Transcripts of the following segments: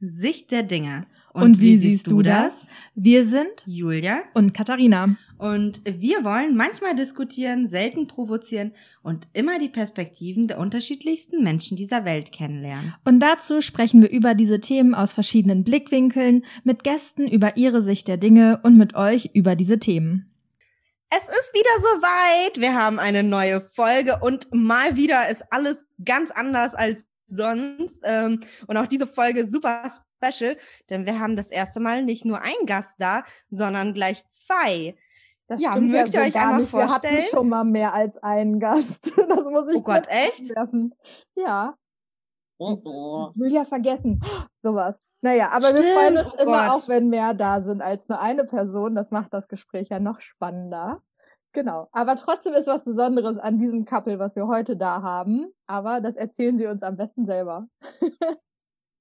Sicht der Dinge. Und, wie, siehst du das? Wir sind Julia und Katharina. und wir wollen manchmal diskutieren, selten provozieren und immer die Perspektiven der unterschiedlichsten Menschen dieser Welt kennenlernen. Und dazu sprechen wir über diese Themen aus verschiedenen Blickwinkeln, mit Gästen über ihre Sicht der Dinge und mit euch über diese Themen. Es ist wieder soweit. Wir haben eine neue Folge und mal wieder ist alles ganz anders als sonst. Ähm, und auch diese Folge ist super special, denn wir haben das erste Mal nicht nur einen Gast da, sondern gleich zwei. Das Ja, stimmt mögt ja ihr so euch gar nicht. Wir hatten vorstellen? schon mal mehr als einen Gast. Das muss ich Oh Gott, echt? einwerfen. Ja, Oh, Julia vergessen. Sowas. Naja, aber wir Stimmt, freuen uns oh immer Gott. auch, wenn mehr da sind als nur eine Person. Das macht das Gespräch ja noch spannender. Genau. Aber trotzdem ist was Besonderes an diesem Couple, was wir heute da haben. Aber das erzählen sie uns am besten selber.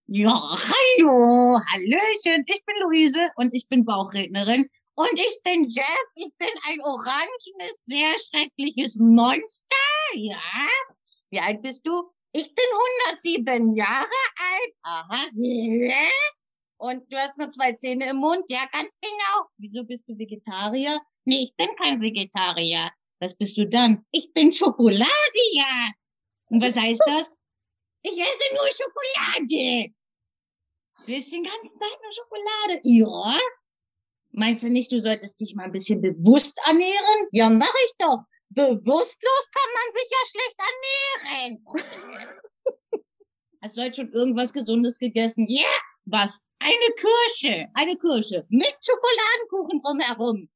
Ja, hallo, hallöchen, ich bin Luise und ich bin Bauchrednerin und ich bin Jeff, ich bin ein orangenes, sehr schreckliches Monster, ja. Wie alt bist du? Ich bin 107 Jahre alt, aha. Und du hast nur zwei Zähne im Mund, ja, ganz genau. Wieso bist du Vegetarier? Nee, ich bin kein Vegetarier. Was bist du dann? Ich bin Schokoladier. Und was heißt das? Ich esse nur Schokolade. Du isst den ganzen Tag nur Schokolade. Ja. Meinst du nicht, du solltest dich mal ein bisschen bewusst ernähren? Ja, mach ich doch. Bewusstlos kann man sich ja schlecht ernähren. Hast du heute schon irgendwas Gesundes gegessen? Ja. Was? Eine Kirsche. Eine Kirsche. Mit Schokoladenkuchen drumherum.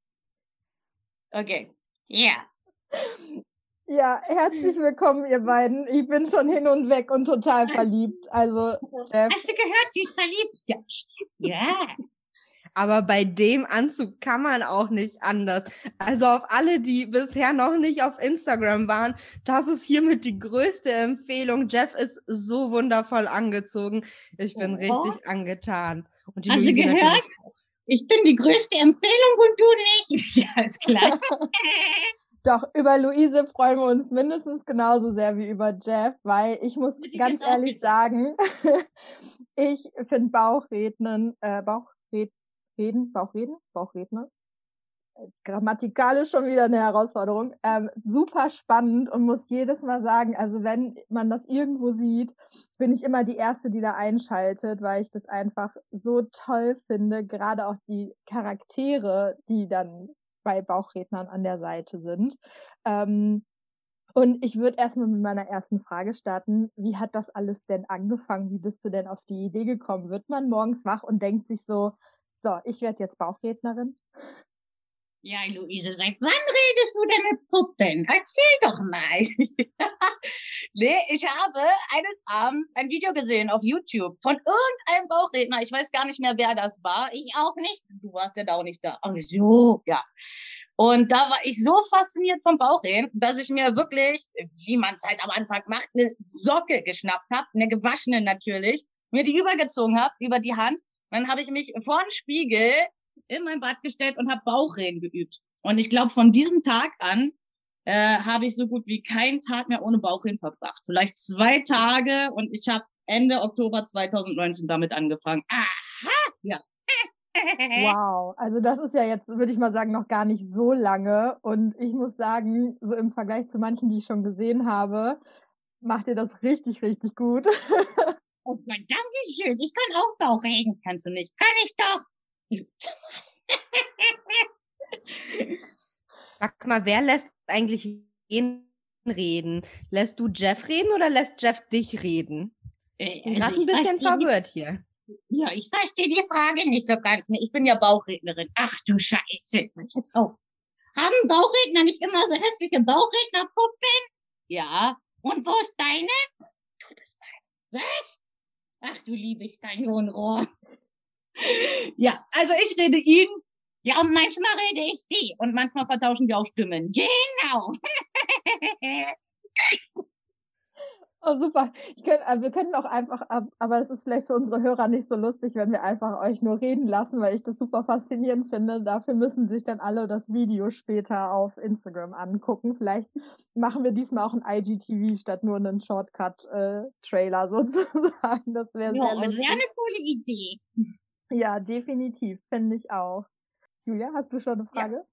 Okay. Ja. Ja, herzlich willkommen, ihr beiden. Ich bin schon hin und weg und total verliebt. Also, Jeff, Hast du gehört, die ist verliebt? Ja. Ja. Aber bei dem Anzug kann man auch nicht anders. Also auf alle, die bisher noch nicht auf Instagram waren, das ist hiermit die größte Empfehlung. Jeff ist so wundervoll angezogen. Ich bin Oh. richtig angetan. Und die Hast du Luise gehört? natürlich auch. Ich bin die größte Empfehlung und du nicht. Ja, ist klar. Doch, über Luise freuen wir uns mindestens genauso sehr wie über Jeff, weil ich muss ganz ehrlich sagen, ich finde Bauchrednen, äh, Bauchred, reden, Bauchreden, Bauchredner, äh, grammatikalisch schon wieder eine Herausforderung, ähm, super spannend und muss jedes Mal sagen, also wenn man das irgendwo sieht, bin ich immer die Erste, die da einschaltet, weil ich das einfach so toll finde, gerade auch die Charaktere, die dann bei Bauchrednern an der Seite sind. Ähm, und ich würde erstmal mit meiner ersten Frage starten. Wie hat das alles denn angefangen? Wie bist du denn auf die Idee gekommen? Wird man morgens wach und denkt sich so, so, ich werde jetzt Bauchrednerin? Ja, Luise, seit wann redest du denn mit Puppen? Erzähl doch mal. nee, ich habe eines Abends ein Video gesehen auf YouTube von irgendeinem Bauchredner. Ich weiß gar nicht mehr, wer das war. Ich auch nicht. Du warst ja da auch nicht da. Ach so, ja. Und da war ich so fasziniert vom Bauchreden, dass ich mir wirklich, wie man es halt am Anfang macht, eine Socke geschnappt habe, eine gewaschene natürlich, mir die übergezogen habe über die Hand. Dann habe ich mich vor den Spiegel in mein Bad gestellt und habe Bauchreden geübt. Und ich glaube, von diesem Tag an äh, habe ich so gut wie keinen Tag mehr ohne Bauchreden verbracht. Vielleicht zwei Tage und ich habe Ende Oktober 2019 damit angefangen. Aha, ja. Wow, also das ist ja jetzt, würde ich mal sagen, noch gar nicht so lange. Und ich muss sagen, so im Vergleich zu manchen, die ich schon gesehen habe, macht ihr das richtig, richtig gut. Oh Gott, danke schön. Ich kann auch Bauchreden. Kannst du nicht? Kann ich doch. Sag mal, wer lässt eigentlich wen reden? Lässt du Jeff reden oder lässt Jeff dich reden? Äh, Ich bin also gerade ein bisschen verwirrt hier. Ja, ich verstehe die Frage nicht so ganz. Ich bin ja Bauchrednerin. Ach du Scheiße. Jetzt auch. Haben Bauchredner nicht immer so hässliche Bauchrednerpuppen? Ja. Und wo ist deine? Du bist meine. Was? Ach du liebes Kanonenrohr. Ja, also ich rede ihn. Ja, und manchmal rede ich sie. Und manchmal vertauschen wir auch Stimmen. Genau. Oh, super. Ich könnt, also wir könnten auch einfach, aber es ist vielleicht für unsere Hörer nicht so lustig, wenn wir einfach euch nur reden lassen, weil ich das super faszinierend finde. Dafür müssen sich dann alle das Video später auf Instagram angucken. Vielleicht machen wir diesmal auch ein IGTV statt nur einen Shortcut-Trailer äh, sozusagen. Das wäre ja, sehr lustig. wäre eine coole Idee. Ja, definitiv, finde ich auch. Julia, hast du schon eine Frage? Ja.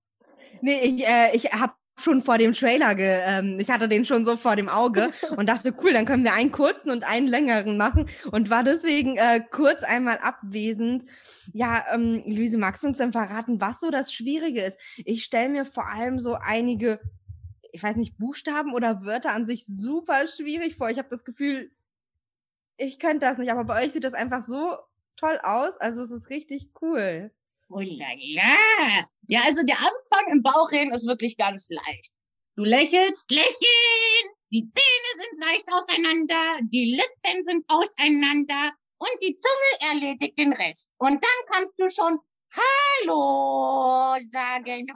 Nee, ich, äh, ich habe schon vor dem Trailer, ge, ähm, ich hatte den schon so vor dem Auge und dachte, cool, dann können wir einen kurzen und einen längeren machen und war deswegen äh, kurz einmal abwesend. Ja, ähm, Luise, magst du uns denn verraten, was so das Schwierige ist? Ich stelle mir vor allem so einige, ich weiß nicht, Buchstaben oder Wörter an sich super schwierig vor. Ich habe das Gefühl, ich könnte das nicht, aber bei euch sieht das einfach so toll aus. Also es ist richtig cool. Oh la la. Ja, also der Anfang im Bauchreden ist wirklich ganz leicht. Du lächelst, lächeln, die Zähne sind leicht auseinander, die Lippen sind auseinander und die Zunge erledigt den Rest. Und dann kannst du schon Hallo sagen,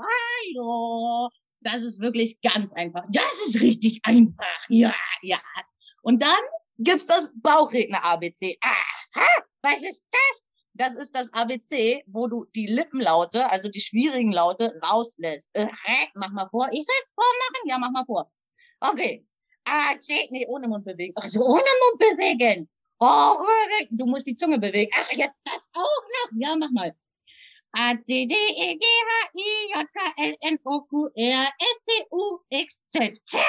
Hallo. Das ist wirklich ganz einfach. Das ist richtig einfach. Ja, ja. Und dann gibt's das Bauchredner ABC. Aha, was ist das? Das ist das ABC, wo du die Lippenlaute, also die schwierigen Laute, rauslässt. Äh, mach mal vor. Ich soll vormachen? Ja, mach mal vor. Okay. A, C, nee, ohne Mund bewegen. Ach so, ohne Mund bewegen. Oh, du musst die Zunge bewegen. Ach, jetzt das auch noch. Ja, mach mal. A, C, D, E, G, H, I, J, K, L, N, O, Q, R, S, T, U, X, Z. Fertig!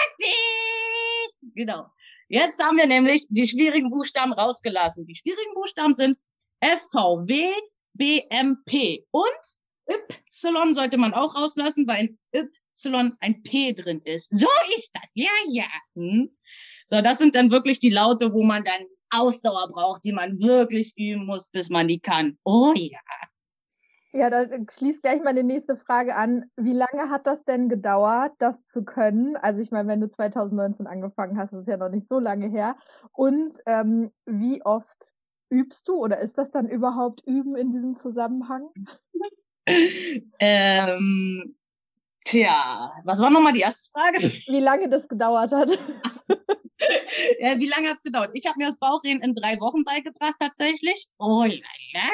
Genau. Jetzt haben wir nämlich die schwierigen Buchstaben rausgelassen. Die schwierigen Buchstaben sind FVW, BMP und Y sollte man auch rauslassen, weil ein Y ein P drin ist. So ist das. Ja, ja. Hm. So, das sind dann wirklich die Laute, wo man dann Ausdauer braucht, die man wirklich üben muss, bis man die kann. Oh ja. Ja, da schließt gleich mal die nächste Frage an. Wie lange hat das denn gedauert, das zu können? Also ich meine, wenn du 2019 angefangen hast, ist ja noch nicht so lange her. Und ähm, wie oft übst du oder ist das dann überhaupt Üben in diesem Zusammenhang? ähm, tja, was war nochmal die erste Frage? Wie lange das gedauert hat? ja, wie lange hat es gedauert? Ich habe mir das Bauchreden in drei Wochen beigebracht tatsächlich. Oh la la.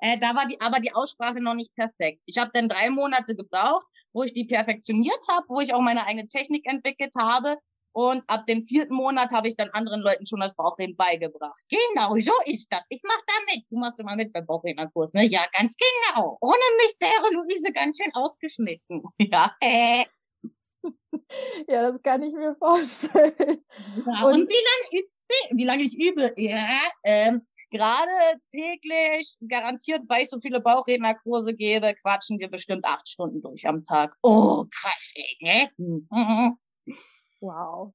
Äh, da war die, aber die Aussprache noch nicht perfekt. Ich habe dann drei Monate gebraucht, wo ich die perfektioniert habe, wo ich auch meine eigene Technik entwickelt habe. Und ab dem vierten Monat habe ich dann anderen Leuten schon das Bauchreden beigebracht. Genau, so ist das. Ich mache da mit. Du machst immer mit beim Bauchrednerkurs, ne? Ja, ganz genau. Ohne mich wäre Luise ganz schön ausgeschmissen. Ja. Äh. Ja, das kann ich mir vorstellen. Ja, und, und wie lange ich, wie lange ich übe? Ja, ähm, gerade täglich, garantiert, weil ich so viele Bauchrednerkurse gebe, quatschen wir bestimmt acht Stunden durch am Tag. Oh, krass, ey, ne? Wow.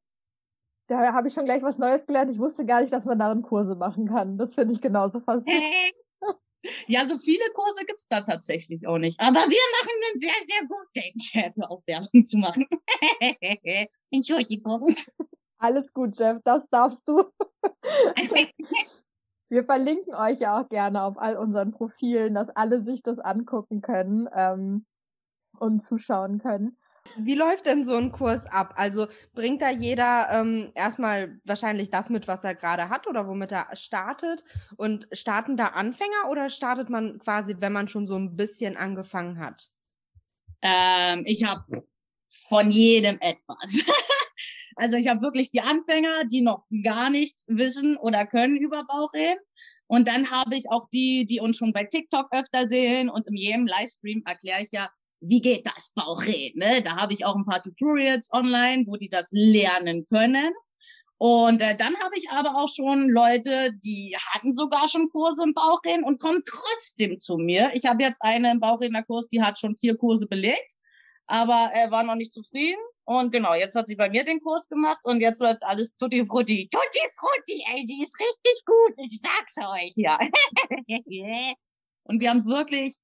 Da habe ich schon gleich was Neues gelernt. Ich wusste gar nicht, dass man darin Kurse machen kann. Das finde ich genauso faszinierend. Ja, so viele Kurse gibt's da tatsächlich auch nicht. Aber wir machen einen sehr, sehr guten Chef, auf Werbung zu machen. Entschuldigung. Alles gut, Jeff, das darfst du. wir verlinken euch ja auch gerne auf all unseren Profilen, dass alle sich das angucken können ähm, und zuschauen können. Wie läuft denn so ein Kurs ab? Also bringt da jeder ähm, erstmal wahrscheinlich das mit, was er gerade hat oder womit er startet? Und starten da Anfänger oder startet man quasi, wenn man schon so ein bisschen angefangen hat? Ähm, ich habe von jedem etwas. also ich habe wirklich die Anfänger, die noch gar nichts wissen oder können über Bauchreden. Und dann habe ich auch die, die uns schon bei TikTok öfter sehen und in jedem Livestream erkläre ich ja, wie geht das Bauchreden? Ne? Da habe ich auch ein paar Tutorials online, wo die das lernen können. Und äh, dann habe ich aber auch schon Leute, die hatten sogar schon Kurse im Bauchreden und kommen trotzdem zu mir. Ich habe jetzt eine im Bauchrednerkurs, die hat schon vier Kurse belegt, aber äh, war noch nicht zufrieden. Und genau, jetzt hat sie bei mir den Kurs gemacht und jetzt läuft alles tutti frutti. Tutti frutti, ey, die ist richtig gut, ich sag's euch, ja. und wir haben wirklich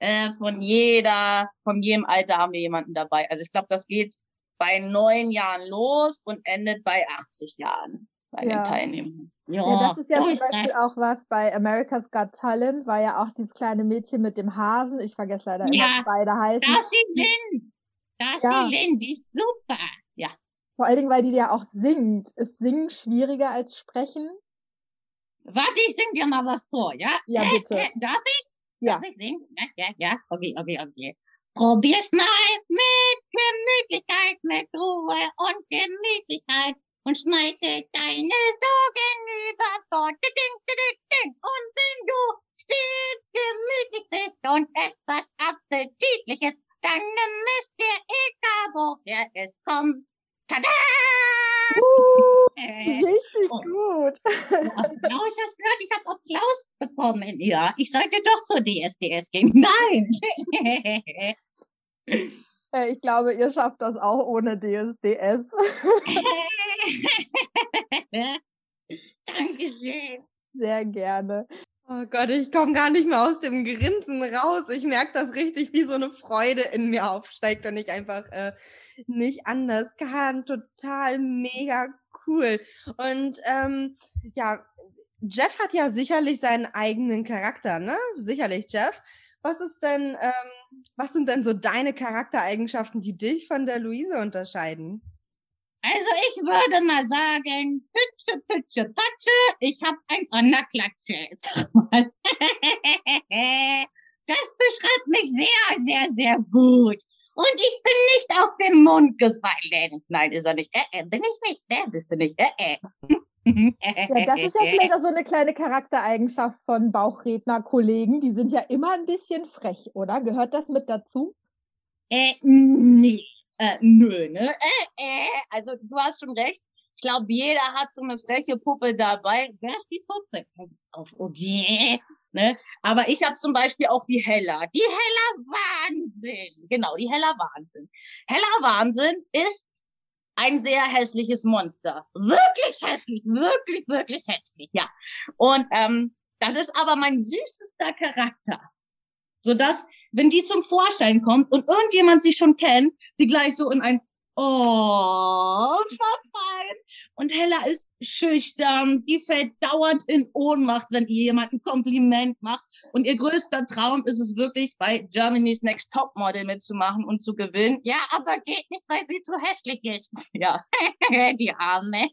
äh, von jeder, von jedem Alter haben wir jemanden dabei. Also ich glaube, das geht bei neun Jahren los und endet bei 80 Jahren bei ja. den Teilnehmern. Ja, ja, das ist ja zum Beispiel auch was bei America's Got Talent, war ja auch dieses kleine Mädchen mit dem Hasen. Ich vergesse leider immer, ja, beide heißen. Das ist Lynn. Das ja. ist Lynn, die ist super. Ja. Vor allen Dingen, weil die ja auch singt. Ist Singen schwieriger als Sprechen? Warte, ich sing dir mal was vor, ja? Ja, Äh, bitte. äh, Darf ich? Ja. Ja, ja, ja. Okay, okay, okay. Probier's mal mit Gemütlichkeit, mit Ruhe und Gemütlichkeit und schmeiße deine Sorgen über ding. Und wenn du stets gemütlich bist und etwas Appetitliches, dann nimm es dir egal, woher es kommt. Tada! Uh, Äh, richtig oh. gut. Applaus, hast gehört? Ich habe Applaus bekommen. Ja, ich sollte doch zur DSDS gehen. Nein! Ich glaube, ihr schafft das auch ohne DSDS. Dankeschön. Sehr gerne. Oh Gott, ich komme gar nicht mehr aus dem Grinsen raus. Ich merke das richtig, wie so eine Freude in mir aufsteigt und ich einfach äh, nicht anders kann. Total mega cool. Und ähm, ja, Jeff hat ja sicherlich seinen eigenen Charakter, ne? Sicherlich, Jeff. Was ist denn, ähm, was sind denn so deine Charaktereigenschaften, die dich von der Luise unterscheiden? Also ich würde mal sagen, Pütsche, Pütsche, Patsche, ich hab eins an der Klatsche. Das beschreibt mich sehr, sehr, sehr gut. Und ich bin nicht auf den Mund gefallen. Nein, ist er nicht. Äh, äh, bin ich nicht. Äh, bist du nicht. Äh, äh. Ja, das ist ja vielleicht auch so eine kleine Charaktereigenschaft von Bauchredner-Kollegen. Die sind ja immer ein bisschen frech, oder? Gehört das mit dazu? Äh, nee. Äh, nö, ne? Äh, äh, also du hast schon recht. Ich glaube, jeder hat so eine freche Puppe dabei. Wer ist die Puppe? Auf, okay. Ne? Aber ich habe zum Beispiel auch die Hella. Die Hella Wahnsinn. Genau, die Hella Wahnsinn. Hella Wahnsinn ist ein sehr hässliches Monster. Wirklich hässlich, wirklich, wirklich hässlich, ja. Und ähm, das ist aber mein süßester Charakter. Sodass, wenn die zum Vorschein kommt und irgendjemand sie schon kennt, die gleich so in ein Oh verfallen. Und Hella ist schüchtern, die fällt dauernd in Ohnmacht, wenn ihr jemand ein Kompliment macht. Und ihr größter Traum ist es wirklich, bei Germany's Next Topmodel mitzumachen und zu gewinnen. Ja, aber geht nicht, weil sie zu hässlich ist. Ja, die Arme.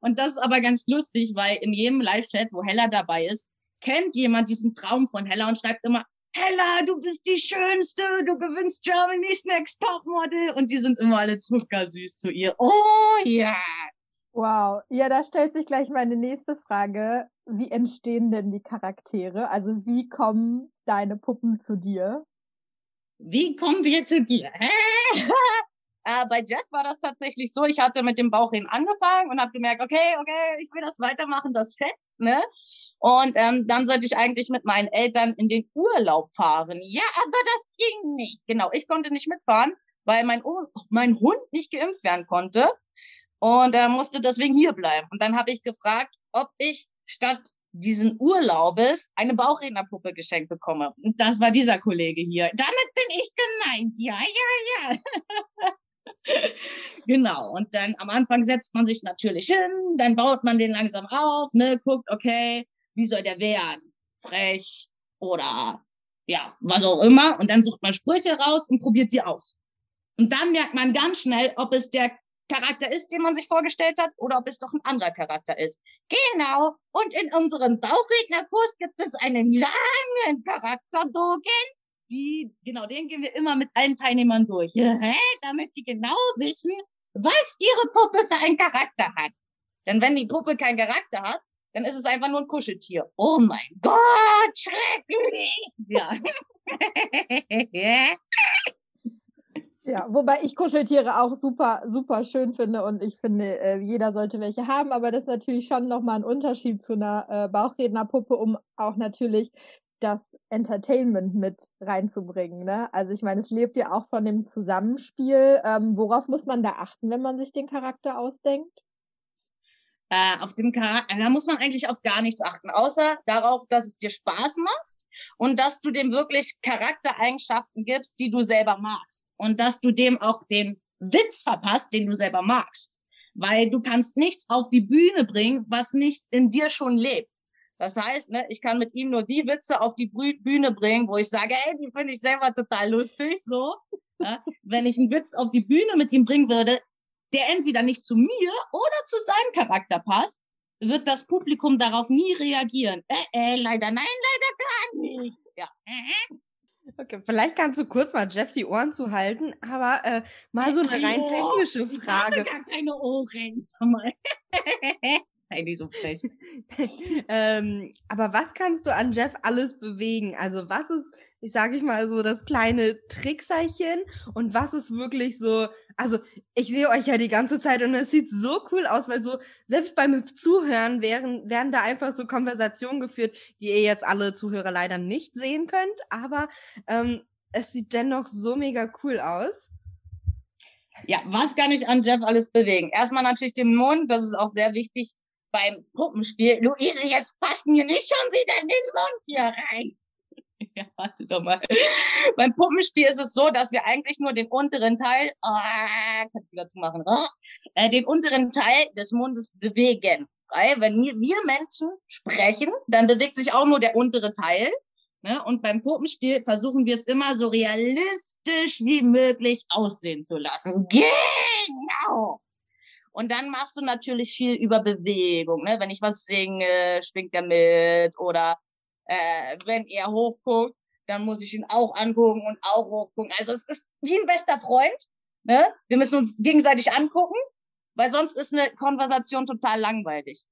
Und das ist aber ganz lustig, weil in jedem Live-Chat, wo Hella dabei ist, kennt jemand diesen Traum von Hella und schreibt immer, Hella, du bist die Schönste, du gewinnst Germany's Next Topmodel. Und die sind immer alle zuckersüß zu ihr. Oh ja. Wow. Ja, da stellt sich gleich meine nächste Frage. Wie entstehen denn die Charaktere? Also wie kommen deine Puppen zu dir? Wie kommen wir zu dir? äh, bei Jeff war das tatsächlich so, ich hatte mit dem Bauchreden angefangen und habe gemerkt, okay, okay, ich will das weitermachen, das fetzt, ne? Und ähm, dann sollte ich eigentlich mit meinen Eltern in den Urlaub fahren. Ja, aber das ging nicht. Genau, ich konnte nicht mitfahren, weil mein, U mein Hund nicht geimpft werden konnte und er musste deswegen hier bleiben. Und dann habe ich gefragt, ob ich statt diesen Urlaubes eine Bauchrednerpuppe geschenkt bekomme. Und das war dieser Kollege hier. Damit bin ich gemeint. Ja, ja, ja. genau. Und dann am Anfang setzt man sich natürlich hin, dann baut man den langsam auf, ne, guckt, okay, wie soll der werden? Frech oder ja, was auch immer. Und dann sucht man Sprüche raus und probiert die aus. Und dann merkt man ganz schnell, ob es der Charakter ist, den man sich vorgestellt hat, oder ob es doch ein anderer Charakter ist. Genau. Und in unserem Bauchrednerkurs gibt es einen langen Charakterbogen. Die, genau, den gehen wir immer mit allen Teilnehmern durch. Hä? Damit die genau wissen, was ihre Puppe für einen Charakter hat. Denn wenn die Puppe keinen Charakter hat, dann ist es einfach nur ein Kuscheltier. Oh mein Gott, schrecklich! Ja. Ja, wobei ich Kuscheltiere auch super, super schön finde und ich finde, äh, jeder sollte welche haben, aber das ist natürlich schon nochmal ein Unterschied zu einer äh, Bauchrednerpuppe, um auch natürlich das Entertainment mit reinzubringen. Ne? Also ich meine, es lebt ja auch von dem Zusammenspiel. Ähm, worauf muss man da achten, wenn man sich den Charakter ausdenkt? äh, auf dem Charakter, da muss man eigentlich auf gar nichts achten, außer darauf, dass es dir Spaß macht und dass du dem wirklich Charaktereigenschaften gibst, die du selber magst und dass du dem auch den Witz verpasst, den du selber magst, weil du kannst nichts auf die Bühne bringen, was nicht in dir schon lebt. Das heißt, ne, ich kann mit ihm nur die Witze auf die Bühne bringen, wo ich sage, ey, die finde ich selber total lustig, so. Ja, wenn ich einen Witz auf die Bühne mit ihm bringen würde, der entweder nicht zu mir oder zu seinem Charakter passt, wird das Publikum darauf nie reagieren. Äh, äh, leider nein, leider gar nicht. Ja. Okay, vielleicht kannst du kurz mal Jeff die Ohren zuhalten, aber äh, mal so eine rein technische Frage. Ich habe gar keine Ohren, sag mal. Sei nicht so frech. ähm, aber was kannst du an Jeff alles bewegen? Also was ist, ich sage ich mal so, das kleine Trickserchen und was ist wirklich so, also ich sehe euch ja die ganze Zeit und es sieht so cool aus, weil so selbst beim Zuhören werden, werden da einfach so Konversationen geführt, die ihr jetzt alle Zuhörer leider nicht sehen könnt, aber ähm, es sieht dennoch so mega cool aus. Ja, was kann ich an Jeff alles bewegen? Erstmal natürlich den Mund, das ist auch sehr wichtig beim Puppenspiel, Luise, jetzt passt mir nicht schon wieder in den Mund hier rein. ja, warte doch mal. beim Puppenspiel ist es so, dass wir eigentlich nur den unteren Teil, oh, kannst du wieder zumachen, oh, äh, den unteren Teil des Mundes bewegen. Weil wenn wir, wir Menschen sprechen, dann bewegt sich auch nur der untere Teil. Ne? Und beim Puppenspiel versuchen wir es immer so realistisch wie möglich aussehen zu lassen. Genau. Und dann machst du natürlich viel über Bewegung. Ne? Wenn ich was singe, schwingt er mit. Oder äh, wenn er hochguckt, dann muss ich ihn auch angucken und auch hochgucken. Also es ist wie ein bester Freund. Ne? Wir müssen uns gegenseitig angucken, weil sonst ist eine Konversation total langweilig.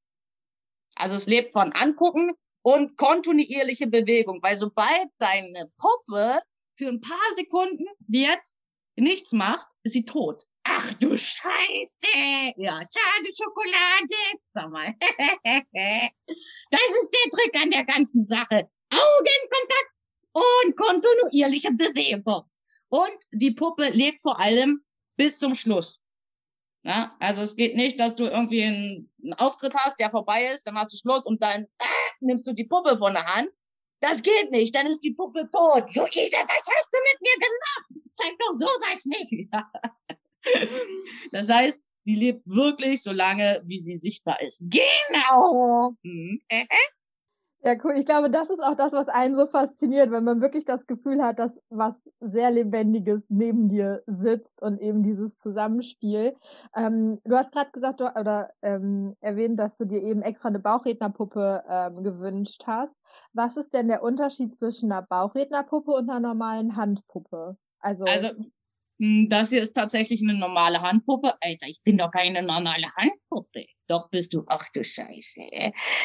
Also es lebt von Angucken und kontinuierliche Bewegung, weil sobald deine Puppe für ein paar Sekunden wie jetzt nichts macht, ist sie tot. Ach du Scheiße. Ja, schade Schokolade. Sag mal. das ist der Trick an der ganzen Sache. Augenkontakt und kontinuierliche Bewegung. Und die Puppe lebt vor allem bis zum Schluss. Ja, also es geht nicht, dass du irgendwie einen, einen, Auftritt hast, der vorbei ist, dann hast du Schluss und dann äh, nimmst du die Puppe von der Hand. Das geht nicht, dann ist die Puppe tot. Luisa, was hast du mit mir gemacht? Zeig doch sowas nicht. Das heißt, die lebt wirklich so lange, wie sie sichtbar ist. Genau. Mhm. Ja, cool. Ich glaube, das ist auch das, was einen so fasziniert, wenn man wirklich das Gefühl hat, dass was sehr Lebendiges neben dir sitzt und eben dieses Zusammenspiel. Ähm, du hast gerade gesagt du, oder ähm, erwähnt, dass du dir eben extra eine Bauchrednerpuppe ähm, gewünscht hast. Was ist denn der Unterschied zwischen einer Bauchrednerpuppe und einer normalen Handpuppe? Also, also das hier ist tatsächlich eine normale Handpuppe. Alter, ich bin doch keine normale Handpuppe. Doch bist du, ach du Scheiße.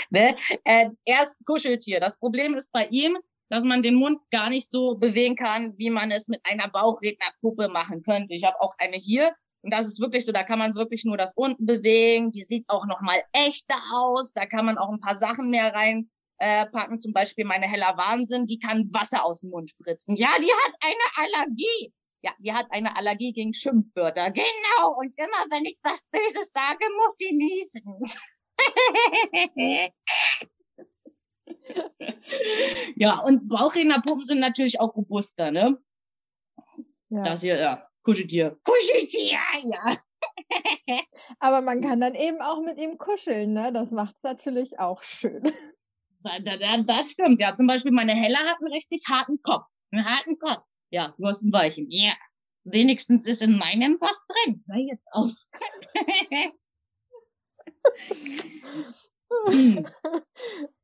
Ne? Äh, er ist Kuscheltier. Das Problem ist bei ihm, dass man den Mund gar nicht so bewegen kann, wie man es mit einer Bauchrednerpuppe machen könnte. Ich habe auch eine hier und das ist wirklich so, da kann man wirklich nur das unten bewegen. Die sieht auch noch mal echter aus. Da kann man auch ein paar Sachen mehr rein äh. Zum Beispiel meine Heller Wahnsinn, die kann Wasser aus dem Mund spritzen. Ja, die hat eine Allergie. Ja, die hat eine Allergie gegen Schimpfwörter. Genau. Und immer wenn ich was Böses sage, muss sie niesen. ja, und Bauchrednerpuppen sind natürlich auch robuster, ne? Ja. Das hier, ja, Kuscheltier. Kuscheltier, ja. Aber man kann dann eben auch mit ihm kuscheln, ne? Das macht es natürlich auch schön. Das stimmt, ja. Zum Beispiel meine Hella hat einen richtig harten Kopf. Einen harten Kopf. Ja, du hast ein Weichen. Ja. Wenigstens ist in meinem was drin. Hör jetzt auf.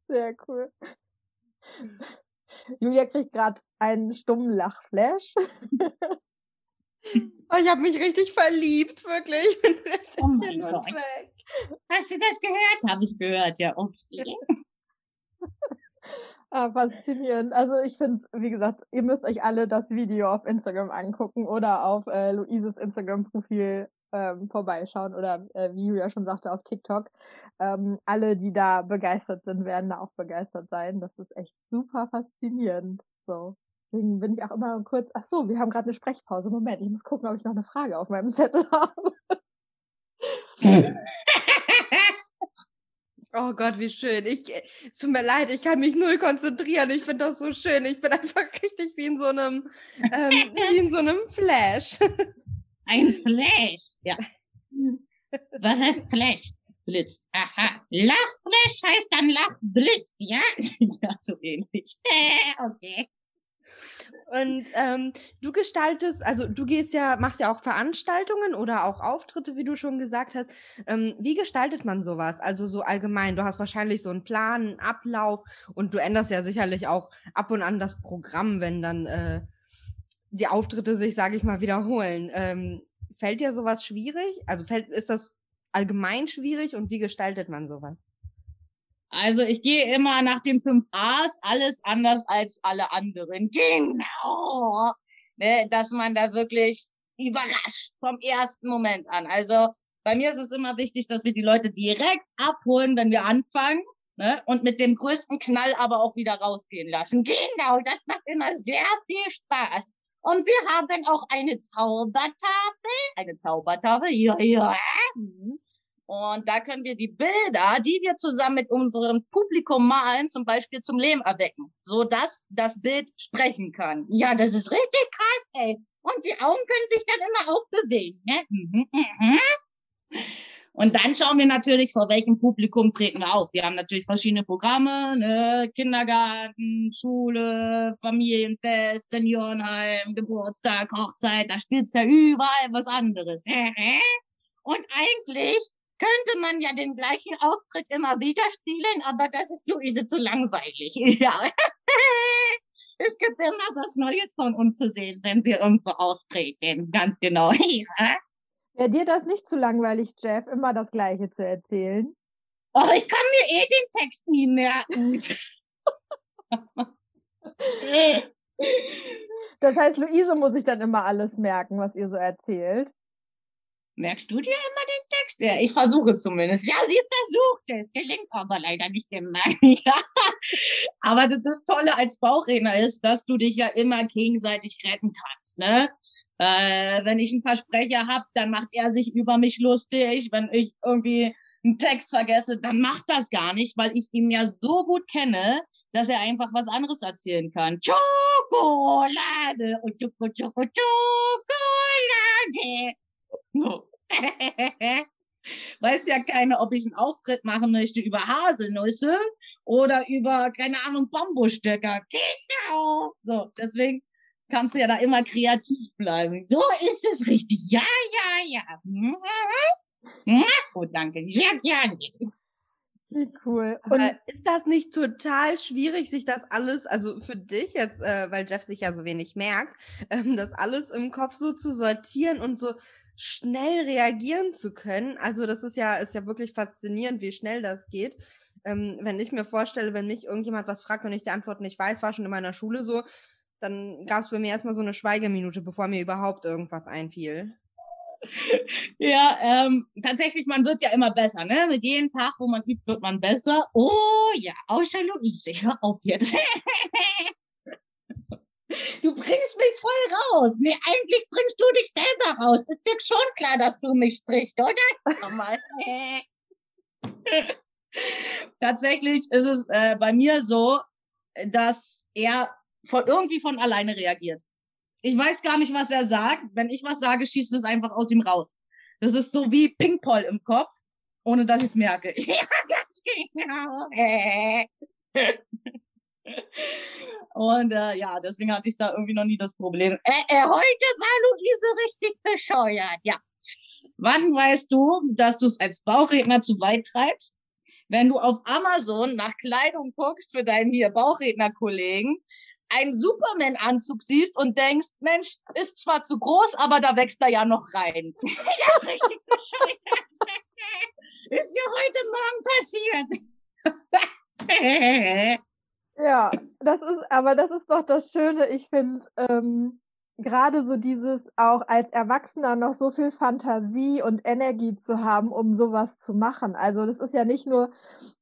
Sehr cool. Julia kriegt gerade einen stummen Lachflash. Oh, ich habe mich richtig verliebt, wirklich. Ich bin richtig oh mein Gott. Weg. Hast du das gehört? Habe ich gehört, ja. Okay. Ah, faszinierend. Also ich finde, wie gesagt, ihr müsst euch alle das Video auf Instagram angucken oder auf äh, Luises Instagram-Profil ähm, vorbeischauen oder äh, wie Julia schon sagte, auf TikTok. Ähm, alle, die da begeistert sind, werden da auch begeistert sein. Das ist echt super faszinierend. So. Deswegen bin ich auch immer kurz, ach so, wir haben gerade eine Sprechpause. Moment, ich muss gucken, ob ich noch eine Frage auf meinem Zettel habe. Oh Gott, wie schön. Ich, es tut mir leid, ich kann mich null konzentrieren. Ich finde das so schön. Ich bin einfach richtig wie in so einem, ähm, wie in so einem Flash. Ein Flash, ja. Was heißt Flash? Blitz. Aha. Lachflash heißt dann Lachblitz, ja? ja, so ähnlich. okay. Und ähm, du gestaltest, also du gehst ja, machst ja auch Veranstaltungen oder auch Auftritte, wie du schon gesagt hast. Ähm, wie gestaltet man sowas? Also so allgemein, du hast wahrscheinlich so einen Plan, einen Ablauf und du änderst ja sicherlich auch ab und an das Programm, wenn dann äh, die Auftritte sich, sage ich mal, wiederholen. Ähm, fällt dir sowas schwierig? Also fällt, ist das allgemein schwierig und wie gestaltet man sowas? Also ich gehe immer nach den fünf A's, alles anders als alle anderen. Genau. Ne, dass man da wirklich überrascht vom ersten Moment an. Also bei mir ist es immer wichtig, dass wir die Leute direkt abholen, wenn wir anfangen. Ne? Und mit dem größten Knall aber auch wieder rausgehen lassen. Genau, das macht immer sehr viel Spaß. Und wir haben auch eine Zaubertafel. Eine Zaubertafel, ja, ja. Mhm. Und da können wir die Bilder, die wir zusammen mit unserem Publikum malen, zum Beispiel zum Leben erwecken, so dass das Bild sprechen kann. Ja, das ist richtig krass, ey. Und die Augen können sich dann immer auch bewegen. Ne? Mhm, mhm. Und dann schauen wir natürlich, vor welchem Publikum treten wir auf. Wir haben natürlich verschiedene Programme, ne? Kindergarten, Schule, Familienfest, Seniorenheim, Geburtstag, Hochzeit, da spielt's ja überall was anderes. Und eigentlich könnte man ja den gleichen Auftritt immer wieder spielen, aber das ist Luise zu langweilig. Ja. es gibt immer was Neues von uns zu sehen, wenn wir irgendwo auftreten. Ganz genau. Ja. Wäre dir das nicht zu langweilig, Jeff, immer das Gleiche zu erzählen? Oh, ich kann mir eh den Text nie merken. das heißt, Luise muss sich dann immer alles merken, was ihr so erzählt. Merkst du dir immer den Text? Ja, ich versuche es zumindest. Ja, sie versucht es. Gelingt aber leider nicht immer. ja. Aber das Tolle als Bauchredner ist, dass du dich ja immer gegenseitig retten kannst. Ne? Äh, wenn ich einen Versprecher habe, dann macht er sich über mich lustig. Wenn ich irgendwie einen Text vergesse, dann macht das gar nicht, weil ich ihn ja so gut kenne, dass er einfach was anderes erzählen kann. Schokolade und Schoko, Schoko, Schokolade. Weiß ja keiner, ob ich einen Auftritt machen möchte über Haselnüsse oder über, keine Ahnung, Bambusstöcker. Genau. So, deswegen kannst du ja da immer kreativ bleiben. So ist es richtig. Ja, ja, ja. Mhm. Na gut, danke. Sehr gerne. Cool. Und Aber ist das nicht total schwierig, sich das alles, also für dich jetzt, äh, weil Jeff sich ja so wenig merkt, ähm, das alles im Kopf so zu sortieren und so schnell reagieren zu können. Also das ist ja, ist ja wirklich faszinierend, wie schnell das geht. Ähm, wenn ich mir vorstelle, wenn mich irgendjemand was fragt und ich die Antwort nicht weiß, war schon in meiner Schule so, dann gab es bei mir erstmal so eine Schweigeminute, bevor mir überhaupt irgendwas einfiel. Ja, ähm, tatsächlich, man wird ja immer besser, ne? Mit jedem Tag, wo man übt, wird man besser. Oh ja, außer Luise, hör auf jetzt. Du bringst mich voll raus. Nee, eigentlich bringst du dich selber raus. Ist dir schon klar, dass du mich sprichst, oder? Tatsächlich ist es äh, bei mir so, dass er von, irgendwie von alleine reagiert. Ich weiß gar nicht, was er sagt. Wenn ich was sage, schießt es einfach aus ihm raus. Das ist so wie Ping-Pong im Kopf, ohne dass ich es merke. Ja, ganz genau. Und äh, ja, deswegen hatte ich da irgendwie noch nie das Problem. Äh, äh, heute war Luise richtig bescheuert, ja. Wann weißt du, dass du es als Bauchredner zu weit treibst? Wenn du auf Amazon nach Kleidung guckst für deinen hier Bauchredner-Kollegen, einen Superman-Anzug siehst und denkst, Mensch, ist zwar zu groß, aber da wächst er ja noch rein. ja, richtig bescheuert. ist ja heute Morgen passiert. Ja, das ist, aber das ist doch das Schöne. Ich finde, ähm, gerade so dieses auch als Erwachsener noch so viel Fantasie und Energie zu haben, um sowas zu machen. Also das ist ja nicht nur,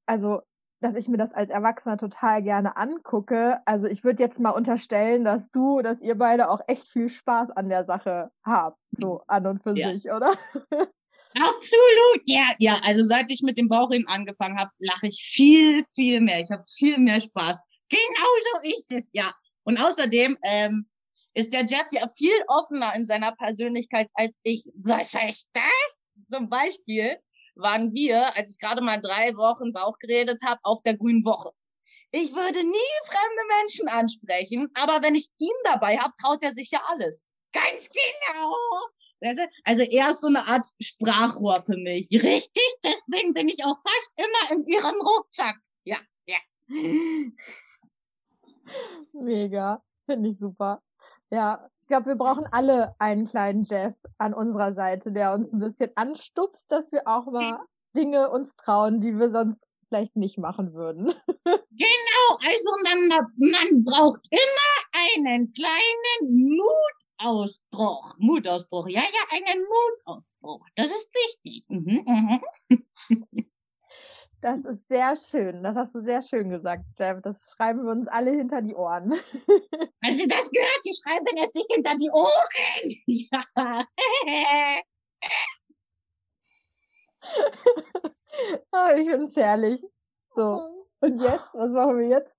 also dass ich mir das als Erwachsener total gerne angucke. Also ich würde jetzt mal unterstellen, dass du, dass ihr beide auch echt viel Spaß an der Sache habt, so an und für ja. sich, oder? Absolut, ja, ja. Also seit ich mit dem Bauchring angefangen habe, lache ich viel, viel mehr. Ich habe viel mehr Spaß. Genau so ist es, ja. Und außerdem ähm, ist der Jeff ja viel offener in seiner Persönlichkeit als ich. Was heißt das? Zum Beispiel waren wir, als ich gerade mal drei Wochen Bauch geredet habe, auf der Grünen Woche. Ich würde nie fremde Menschen ansprechen, aber wenn ich ihn dabei habe, traut er sich ja alles. Ganz genau. Also er ist so eine Art Sprachrohr für mich. Richtig, deswegen bin ich auch fast immer in ihrem Rucksack. Ja, ja. Mega. Finde ich super. Ja, ich glaube, wir brauchen alle einen kleinen Jeff an unserer Seite, der uns ein bisschen anstupst, dass wir auch mal Dinge uns trauen, die wir sonst vielleicht nicht machen würden. Genau, also man, man braucht immer einen kleinen Mutausbruch. Mutausbruch, ja, ja, einen Mutausbruch. Das ist wichtig. Mhm, mhm. Das ist sehr schön. Das hast du sehr schön gesagt, Jeff. Das schreiben wir uns alle hinter die Ohren. Also das gehört, die schreiben es sich hinter die Ohren. Ja. oh, ich finde es herrlich. So. Und jetzt? Was machen wir jetzt?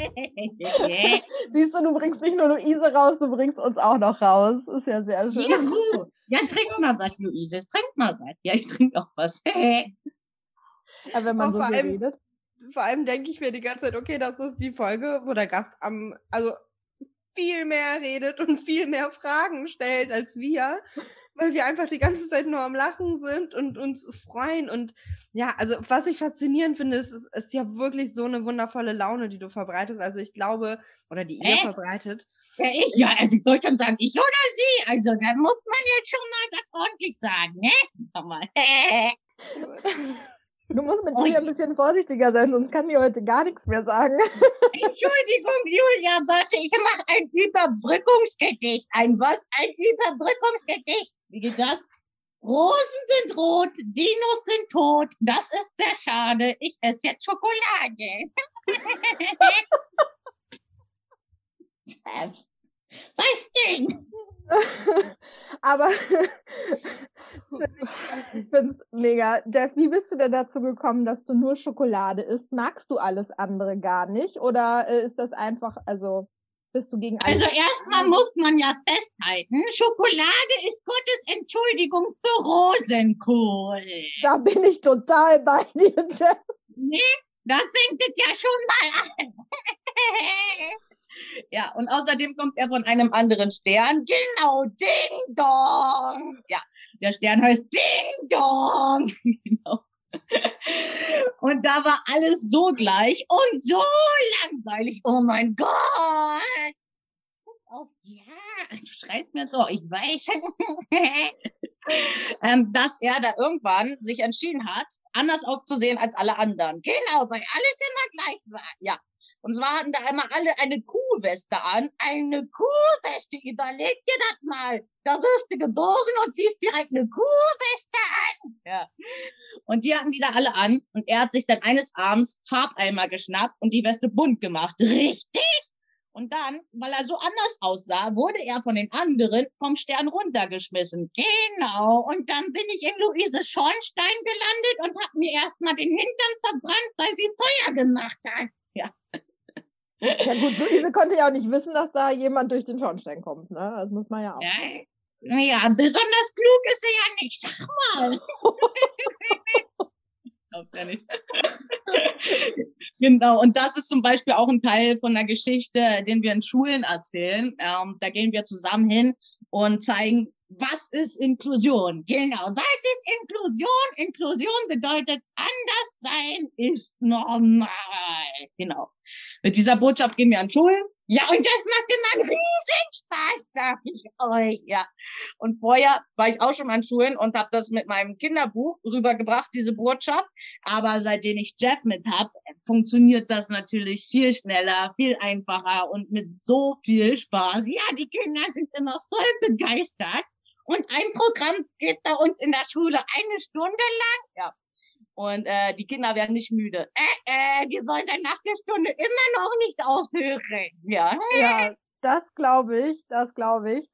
Siehst du, du bringst nicht nur Luise raus, du bringst uns auch noch raus. Ist ja sehr schön. Juhu. Ja, trink mal was, Luise. Trink mal was. Ja, ich trinke auch was. Aber wenn man oh, so viel allem, redet. Vor allem denke ich mir die ganze Zeit, okay, das ist die Folge, wo der Gast am, also viel mehr redet und viel mehr Fragen stellt als wir, weil wir einfach die ganze Zeit nur am Lachen sind und uns freuen. Und ja, also was ich faszinierend finde, ist, ist, ist ja wirklich so eine wundervolle Laune, die du verbreitest. Also ich glaube, oder die ihr äh? verbreitet. Ja, ich, ja, also ich sollte schon sagen, ich oder sie. Also da muss man jetzt schon mal das ordentlich sagen, ne? Sag mal. Du musst mit Julia ein bisschen vorsichtiger sein, sonst kann die heute gar nichts mehr sagen. Entschuldigung, Julia, warte, ich mache ein Überbrückungsgedicht. Ein was? Ein Überbrückungsgedicht. Wie geht das? Rosen sind rot, Dinos sind tot. Das ist sehr schade. Ich esse jetzt Schokolade. Was denn? Aber ich finde es mega. Jeff, wie bist du denn dazu gekommen, dass du nur Schokolade isst? Magst du alles andere gar nicht? Oder äh, ist das einfach, also bist du gegen? Also erstmal muss man ja festhalten, Schokolade ist Gottes Entschuldigung für Rosenkohl. Da bin ich total bei dir, Jeff. Nee, das es ja schon mal an. Ja, und außerdem kommt er von einem anderen Stern. Genau, Ding Dong. Ja, der Stern heißt Ding Dong. genau. Und da war alles so gleich und so langweilig. Oh mein Gott. Oh, ja, du schreist mir so, ich weiß, ähm, dass er da irgendwann sich entschieden hat, anders auszusehen als alle anderen. Genau, weil alles immer gleich war. Ja, und zwar hatten da immer alle eine Kuhweste an. Eine Kuhweste, überleg dir das mal. Da wirst du geboren und ziehst direkt eine Kuhweste an. Ja. Und die hatten die da alle an. Und er hat sich dann eines Abends Farbeimer geschnappt und die Weste bunt gemacht. Richtig? Und dann, weil er so anders aussah, wurde er von den anderen vom Stern runtergeschmissen. Genau. Und dann bin ich in Luise Schornstein gelandet und hab mir erstmal den Hintern verbrannt, weil sie Feuer gemacht hat. Ja. Ja gut, Luise konnte ja auch nicht wissen, dass da jemand durch den Schornstein kommt, ne? Das muss man ja auch. Ja, naja, besonders klug ist sie ja nicht, sag mal. Glaub's ja nicht. genau, und das ist zum Beispiel auch ein Teil von der Geschichte, den wir in Schulen erzählen. Ähm, da gehen wir zusammen hin und zeigen, was ist Inklusion? Genau, was ist Inklusion? Inklusion bedeutet, anders sein ist normal. Genau. Mit dieser Botschaft gehen wir an Schulen. Ja, und das macht immer einen Riesenspaß, sag ich euch. Ja. Und vorher war ich auch schon an Schulen und habe das mit meinem Kinderbuch rübergebracht, diese Botschaft. Aber seitdem ich Jeff mit hab, funktioniert das natürlich viel schneller, viel einfacher und mit so viel Spaß. Ja, die Kinder sind immer voll begeistert. Und ein Programm geht bei uns in der Schule eine Stunde lang. Ja. Und äh, die Kinder werden nicht müde. Äh, äh, die sollen dann nach der Stunde immer noch nicht aufhören. Ja. Ja, das glaube ich, das glaube ich.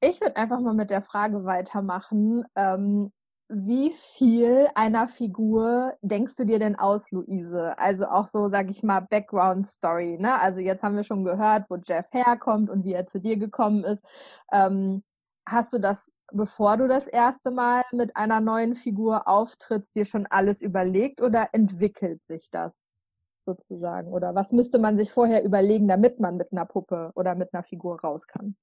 Ich würde einfach mal mit der Frage weitermachen. Ähm, wie viel einer Figur denkst du dir denn aus, Luise? Also auch so, sag ich mal, Background Story, ne? Also jetzt haben wir schon gehört, wo Jeff herkommt und wie er zu dir gekommen ist. Ähm, hast du das bevor du das erste Mal mit einer neuen Figur auftrittst, dir schon alles überlegt oder entwickelt sich das? sozusagen? Oder was müsste man sich vorher überlegen, damit man mit einer Puppe oder mit einer Figur raus kann?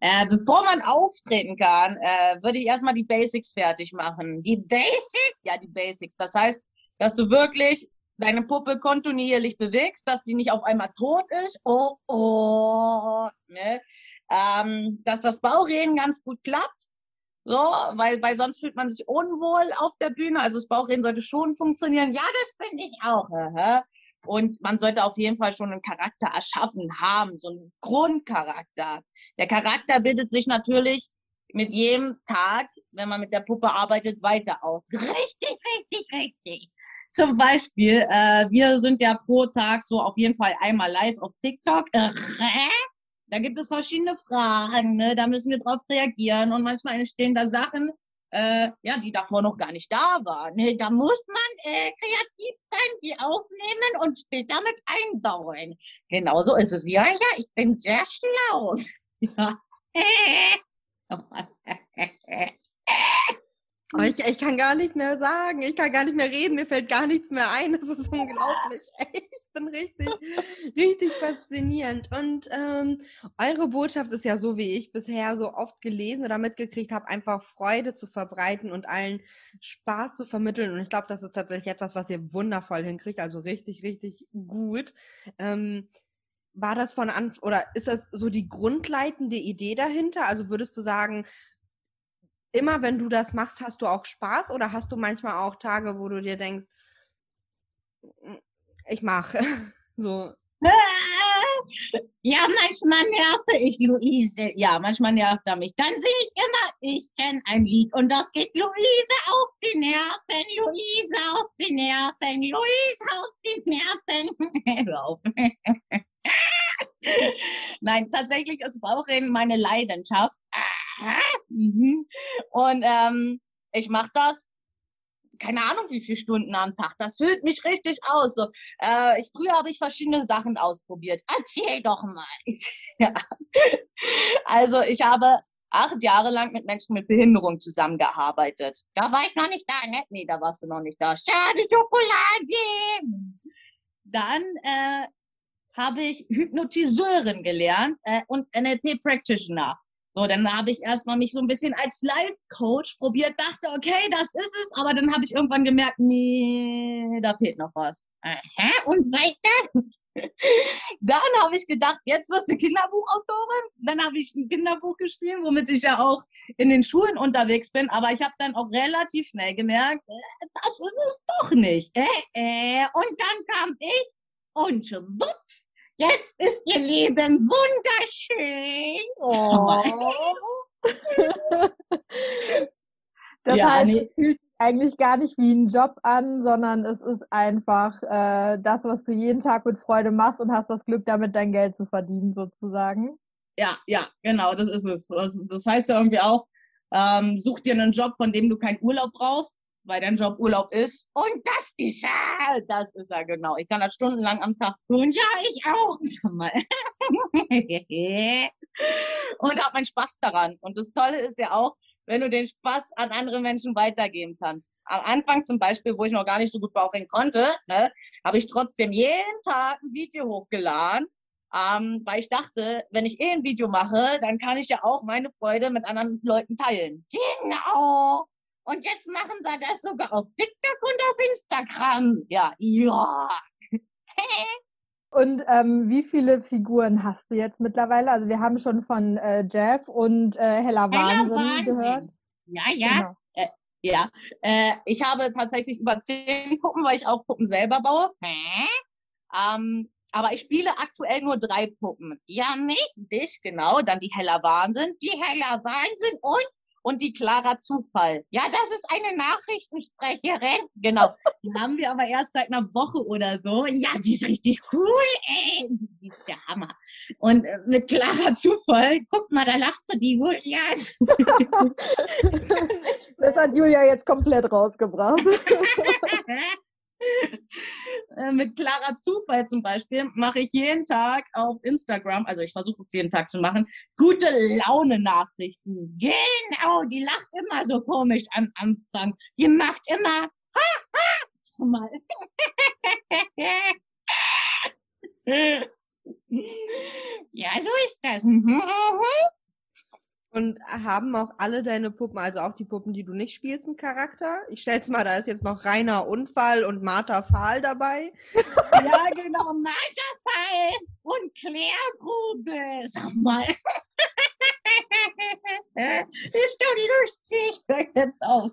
Äh, bevor man auftreten kann, äh, würde ich erstmal die Basics fertig machen. Die Basics? Ja, die Basics. Das heißt, dass du wirklich deine Puppe kontinuierlich bewegst, dass die nicht auf einmal tot ist. Oh, oh, ne? Ähm, dass das Bauchreden ganz gut klappt. So, weil, weil sonst fühlt man sich unwohl auf der Bühne. Also das Bauchreden sollte schon funktionieren. Ja, das finde ich auch. Aha. Und man sollte auf jeden Fall schon einen Charakter erschaffen haben, so einen Grundcharakter. Der Charakter bildet sich natürlich mit jedem Tag, wenn man mit der Puppe arbeitet, weiter aus. Richtig, richtig, richtig. Zum Beispiel, äh, wir sind ja pro Tag so auf jeden Fall einmal live auf TikTok. Äh, da gibt es verschiedene Fragen, ne? da müssen wir drauf reagieren und manchmal entstehen da Sachen, äh, ja, die davor noch gar nicht da waren. Ne? Da muss man äh, kreativ sein, die aufnehmen und später mit einbauen. Genau so ist es. Ja, ja, ich bin sehr schlau. ja. Oh, ich, ich kann gar nicht mehr sagen, ich kann gar nicht mehr reden, mir fällt gar nichts mehr ein. Das ist unglaublich. Ich bin richtig, richtig faszinierend. Und ähm, eure Botschaft ist ja so, wie ich bisher so oft gelesen oder mitgekriegt habe, einfach Freude zu verbreiten und allen Spaß zu vermitteln. Und ich glaube, das ist tatsächlich etwas, was ihr wundervoll hinkriegt, also richtig, richtig gut. Ähm, war das von Anfang oder ist das so die grundleitende Idee dahinter? Also würdest du sagen, immer wenn du das machst, hast du auch Spaß oder hast du manchmal auch Tage, wo du dir denkst, hm, ich mache so. Ja, manchmal nerve ich Luise. Ja, manchmal nervt er mich. Dann singe ich immer, ich kenne ein Lied und das geht Luise auf die Nerven, Luise auf die Nerven, Luise auf die Nerven. Nein, tatsächlich ist Bauchreden meine Leidenschaft. Mhm. Und ähm, ich mache das keine Ahnung wie viele Stunden am Tag. Das füllt mich richtig aus. So, äh, ich, früher habe ich verschiedene Sachen ausprobiert. Erzähl doch mal. ja. Also ich habe acht Jahre lang mit Menschen mit Behinderung zusammengearbeitet. Da war ich noch nicht da, ne? Nee, da warst du noch nicht da. Schade Schokolade! Dann äh, habe ich Hypnotiseurin gelernt äh, und NLP Practitioner. So, dann habe ich erstmal mich so ein bisschen als Life-Coach probiert, dachte, okay, das ist es, aber dann habe ich irgendwann gemerkt, nee, da fehlt noch was. Aha, und weiter? dann habe ich gedacht, jetzt wirst du Kinderbuchautorin. Dann habe ich ein Kinderbuch geschrieben, womit ich ja auch in den Schulen unterwegs bin. Aber ich habe dann auch relativ schnell gemerkt, äh, das ist es doch nicht. Äh, äh. Und dann kam ich und wups, Jetzt ist ihr Leben wunderschön. Oh. das ja, heißt, es fühlt sich eigentlich gar nicht wie ein Job an, sondern es ist einfach äh, das, was du jeden Tag mit Freude machst und hast das Glück, damit dein Geld zu verdienen, sozusagen. Ja, ja, genau, das ist es. Das, das heißt ja irgendwie auch, ähm, such dir einen Job, von dem du keinen Urlaub brauchst weil dein Job Urlaub ist. Und das ist er. Das ist er, genau. Ich kann das stundenlang am Tag tun. Ja, ich auch. und habe meinen Spaß daran. Und das Tolle ist ja auch, wenn du den Spaß an andere Menschen weitergeben kannst. Am Anfang zum Beispiel, wo ich noch gar nicht so gut bauchen konnte, ne, habe ich trotzdem jeden Tag ein Video hochgeladen, ähm, weil ich dachte, wenn ich eh ein Video mache, dann kann ich ja auch meine Freude mit anderen Leuten teilen. Genau. Und jetzt machen sie das sogar auf TikTok und auf Instagram. Ja, ja. und ähm, wie viele Figuren hast du jetzt mittlerweile? Also wir haben schon von äh, Jeff und äh, Hella, Wahnsinn, Wahnsinn gehört. Ja, ja. Genau. Äh, ja, äh, ich habe tatsächlich über zehn Puppen, weil ich auch Puppen selber baue. Hä? Ähm, aber ich spiele aktuell nur drei Puppen. Ja, nicht dich, genau. Dann die Heller Wahnsinn, die Heller Wahnsinn und und die Clara Zufall. Ja, das ist eine Nachrichtensprecherin. Genau. Die haben wir aber erst seit einer Woche oder so. Ja, die ist richtig cool, ey. Die ist der Hammer. Und äh, mit Clara Zufall, guck mal, da lacht so die Julia. das hat Julia jetzt komplett rausgebracht. Äh, mit Clara Zufall zum Beispiel mache ich jeden Tag auf Instagram, also ich versuche es jeden Tag zu machen, gute Laune Nachrichten. Genau, die lacht immer so komisch am Anfang. Die macht immer ha, ha, Mal. ja, so ist das. Und haben auch alle deine Puppen, also auch die Puppen, die du nicht spielst, einen Charakter? Ich stell's mal, da ist jetzt noch Rainer Unfall und Martha Fahl dabei. ja, genau, Martha Fahl und Claire Grube. Sag mal. ist doch lustig. Hör jetzt auf.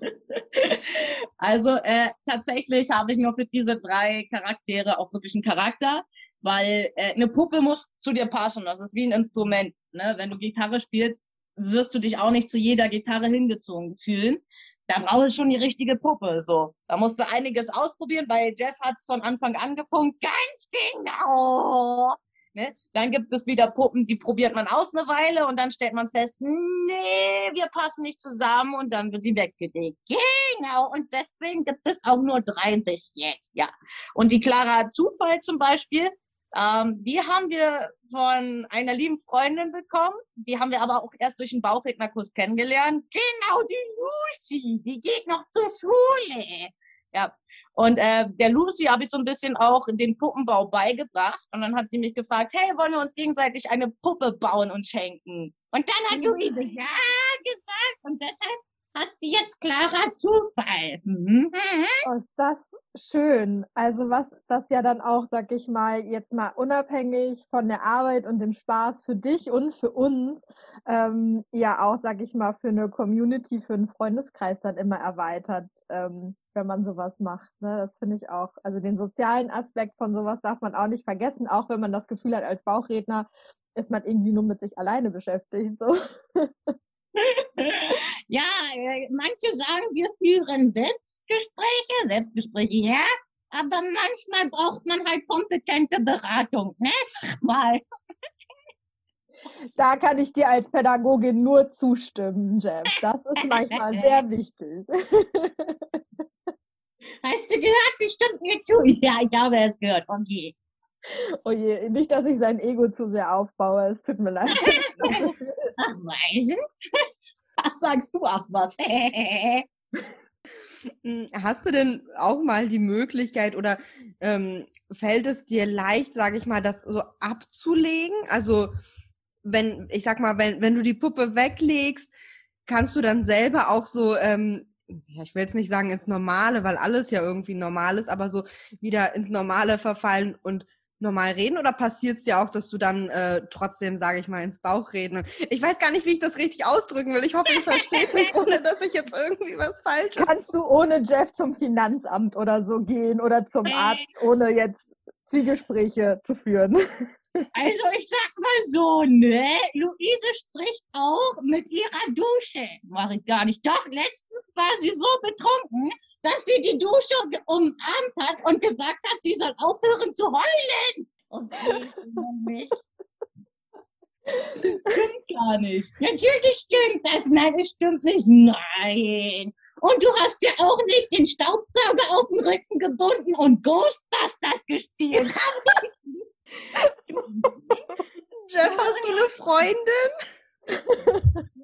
also äh, tatsächlich habe ich nur für diese drei Charaktere auch wirklich einen Charakter. Weil äh, eine Puppe muss zu dir passen. Das ist wie ein Instrument. Ne? Wenn du Gitarre spielst, wirst du dich auch nicht zu jeder Gitarre hingezogen fühlen. Da brauchst du schon die richtige Puppe. So, da musst du einiges ausprobieren. Bei Jeff hat's von Anfang an gefunkt. Ganz genau. Ne? Dann gibt es wieder Puppen, die probiert man aus eine Weile und dann stellt man fest, nee, wir passen nicht zusammen und dann wird die weggelegt. Genau, und deswegen gibt es auch nur drei bis jetzt, ja. Und die Clara Zufall zum Beispiel, ähm, die haben wir von einer lieben Freundin bekommen. Die haben wir aber auch erst durch den Bauchrednerkurs kennengelernt. Genau, die Lucy, die geht noch zur Schule. Ja, und äh, der Lucy habe ich so ein bisschen auch den Puppenbau beigebracht. Und dann hat sie mich gefragt, hey, wollen wir uns gegenseitig eine Puppe bauen und schenken? Und dann hat Luise ja gesagt. Und deshalb hat sie jetzt klarer Zufall. Mhm. Ist das schön. Also was das ja dann auch, sag ich mal, jetzt mal unabhängig von der Arbeit und dem Spaß für dich und für uns, ähm, ja auch, sag ich mal, für eine Community, für einen Freundeskreis dann immer erweitert, ähm, wenn man sowas macht. Ne? Das finde ich auch. Also den sozialen Aspekt von sowas darf man auch nicht vergessen, auch wenn man das Gefühl hat, als Bauchredner ist man irgendwie nur mit sich alleine beschäftigt. So. ja, äh, manche sagen, wir führen Selbstgespräche, Selbstgespräche, ja, aber manchmal braucht man halt kompetente Beratung, ne? Sag mal. Da kann ich dir als Pädagogin nur zustimmen, Jeff. Das ist manchmal sehr wichtig. Hast du gehört? Sie stimmt mir zu. Ja, ich habe es gehört. Okay. Oh je, nicht, dass ich sein Ego zu sehr aufbaue. Es tut mir leid. Weisen? Was sagst du? Ach, was? Hm, hast du denn auch mal die Möglichkeit oder ähm, fällt es dir leicht, sage ich mal, das so abzulegen? Also wenn, ich sag mal, wenn, wenn du die Puppe weglegst, kannst du dann selber auch so ähm, ja, ich will jetzt nicht sagen ins Normale, weil alles ja irgendwie normal ist, aber so wieder ins Normale verfallen und normal reden oder passiert es dir auch, dass du dann äh, trotzdem, sage ich mal, ins Bauch reden? Ich weiß gar nicht, wie ich das richtig ausdrücken will. Ich hoffe, ihr versteht mich, ohne dass ich jetzt irgendwie was Falsches. Kannst du ohne Jeff zum Finanzamt oder so gehen oder zum Arzt, ohne jetzt Zwiegespräche zu führen? Also ich sag mal so, ne? Luise spricht auch mit ihrer Dusche. Mach ich gar nicht. Doch, letztens war sie so betrunken, dass sie die Dusche umarmt hat und gesagt hat, sie soll aufhören zu heulen. Okay, Moment. Stimmt gar nicht. Natürlich stimmt das. Nein, es stimmt nicht. Nein. Und du hast ja auch nicht den Staubsauger auf den Rücken gebunden und Ghostbusters gespielt. Jeff, hast du eine Freundin?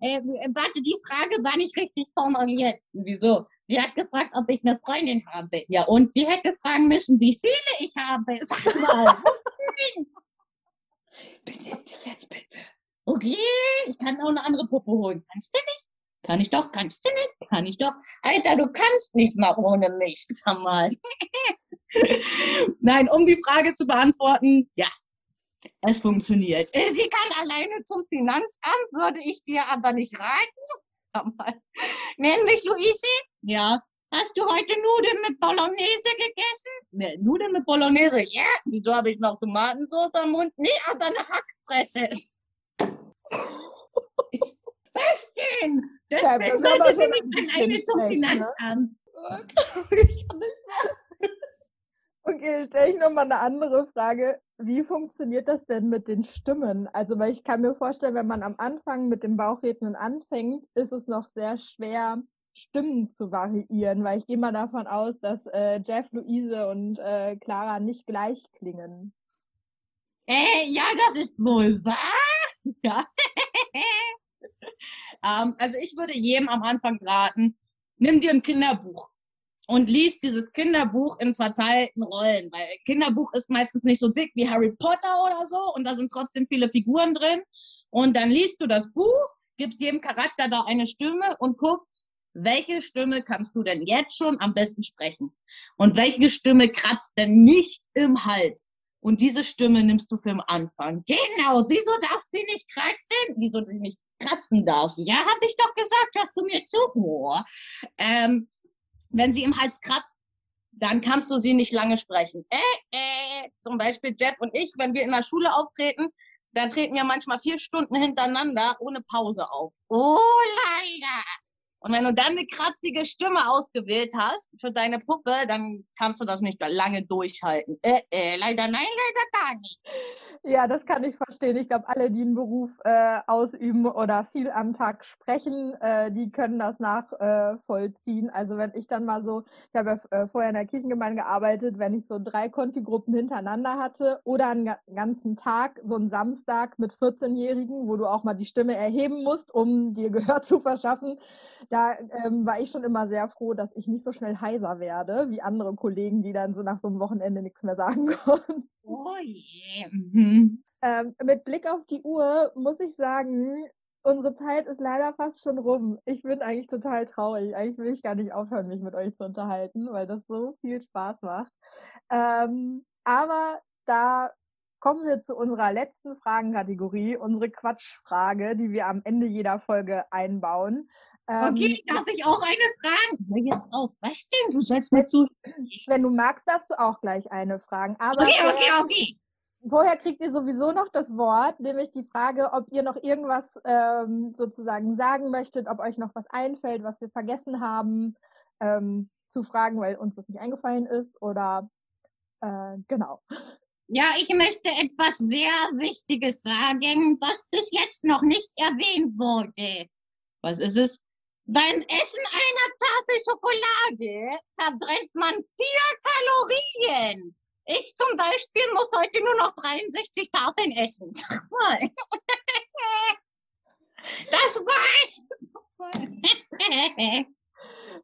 äh, warte, die Frage war nicht richtig formuliert. Wieso? Sie hat gefragt, ob ich eine Freundin habe. Ja, und sie hätte fragen müssen, wie viele ich habe. Sag mal. Benimm dich jetzt bitte. Okay, ich kann auch eine andere Puppe holen. Kannst du nicht? Kann ich doch, kannst du nicht? Kann ich doch. Alter, du kannst nicht mal ohne mich. Sag mal. Nein, um die Frage zu beantworten, ja, es funktioniert. Sie kann alleine zum Finanzamt, würde ich dir aber nicht raten. Sag mal. Nenn mich Luise? Ja. Hast du heute Nudeln mit Bolognese gegessen? Ne, Nudeln mit Bolognese, ja. Wieso habe ich noch Tomatensauce am Mund? Nee, aber eine Hackfresse. Was denn? Das, ja, das sollte sie nicht alleine zum ne? Finanzamt. Ne? Okay, stelle ich nochmal eine andere Frage. Wie funktioniert das denn mit den Stimmen? Also, weil ich kann mir vorstellen, wenn man am Anfang mit dem Bauchrednen anfängt, ist es noch sehr schwer, Stimmen zu variieren, weil ich gehe mal davon aus, dass äh, Jeff, Luise und äh, Clara nicht gleich klingen. Äh, ja, das ist wohl wahr. Ja. Ähm, also ich würde jedem am Anfang raten, nimm dir ein Kinderbuch und liest dieses Kinderbuch in verteilten Rollen, weil Kinderbuch ist meistens nicht so dick wie Harry Potter oder so und da sind trotzdem viele Figuren drin. Und dann liest du das Buch, gibst jedem Charakter da eine Stimme und guckst, welche Stimme kannst du denn jetzt schon am besten sprechen? Und welche Stimme kratzt denn nicht im Hals? Und diese Stimme nimmst du für den Anfang. Genau, wieso darf sie nicht kratzen? Wieso sie nicht kratzen darf? Ja, hab ich doch gesagt, hast du mir zu? Oh. Ähm, wenn sie im Hals kratzt, dann kannst du sie nicht lange sprechen. Äh, äh, zum Beispiel Jeff und ich, wenn wir in der Schule auftreten, dann treten wir manchmal vier Stunden hintereinander ohne Pause auf. Oh, leider. Und wenn du dann eine kratzige Stimme ausgewählt hast für deine Puppe, dann kannst du das nicht lange durchhalten. Äh, äh, leider nein, leider gar nicht. Ja, das kann ich verstehen. Ich glaube, alle, die einen Beruf äh, ausüben oder viel am Tag sprechen, äh, die können das nachvollziehen. Äh, also wenn ich dann mal so, ich habe ja äh, vorher in der Kirchengemeinde gearbeitet, wenn ich so drei Konfigruppen hintereinander hatte oder einen ganzen Tag, so einen Samstag mit 14-Jährigen, wo du auch mal die Stimme erheben musst, um dir Gehör zu verschaffen, da ähm, war ich schon immer sehr froh, dass ich nicht so schnell heiser werde wie andere Kollegen, die dann so nach so einem Wochenende nichts mehr sagen konnten. Oh yeah. Mhm. Ähm, mit Blick auf die Uhr muss ich sagen, unsere Zeit ist leider fast schon rum. Ich bin eigentlich total traurig. Eigentlich will ich gar nicht aufhören, mich mit euch zu unterhalten, weil das so viel Spaß macht. Ähm, aber da kommen wir zu unserer letzten Fragenkategorie, unsere Quatschfrage, die wir am Ende jeder Folge einbauen. Okay, ähm, darf ich auch eine fragen? Hör jetzt auf. Was denn? Du sollst mir zu. Wenn du magst, darfst du auch gleich eine fragen. Aber okay, okay, okay. Vorher kriegt ihr sowieso noch das Wort, nämlich die Frage, ob ihr noch irgendwas ähm, sozusagen sagen möchtet, ob euch noch was einfällt, was wir vergessen haben, ähm, zu fragen, weil uns das nicht eingefallen ist oder äh, genau. Ja, ich möchte etwas sehr Wichtiges sagen, was bis jetzt noch nicht erwähnt wurde. Was ist es? Beim Essen einer Tafel Schokolade verbrennt man vier Kalorien. Ich zum Beispiel muss heute nur noch 63 Tafeln essen. Das war's.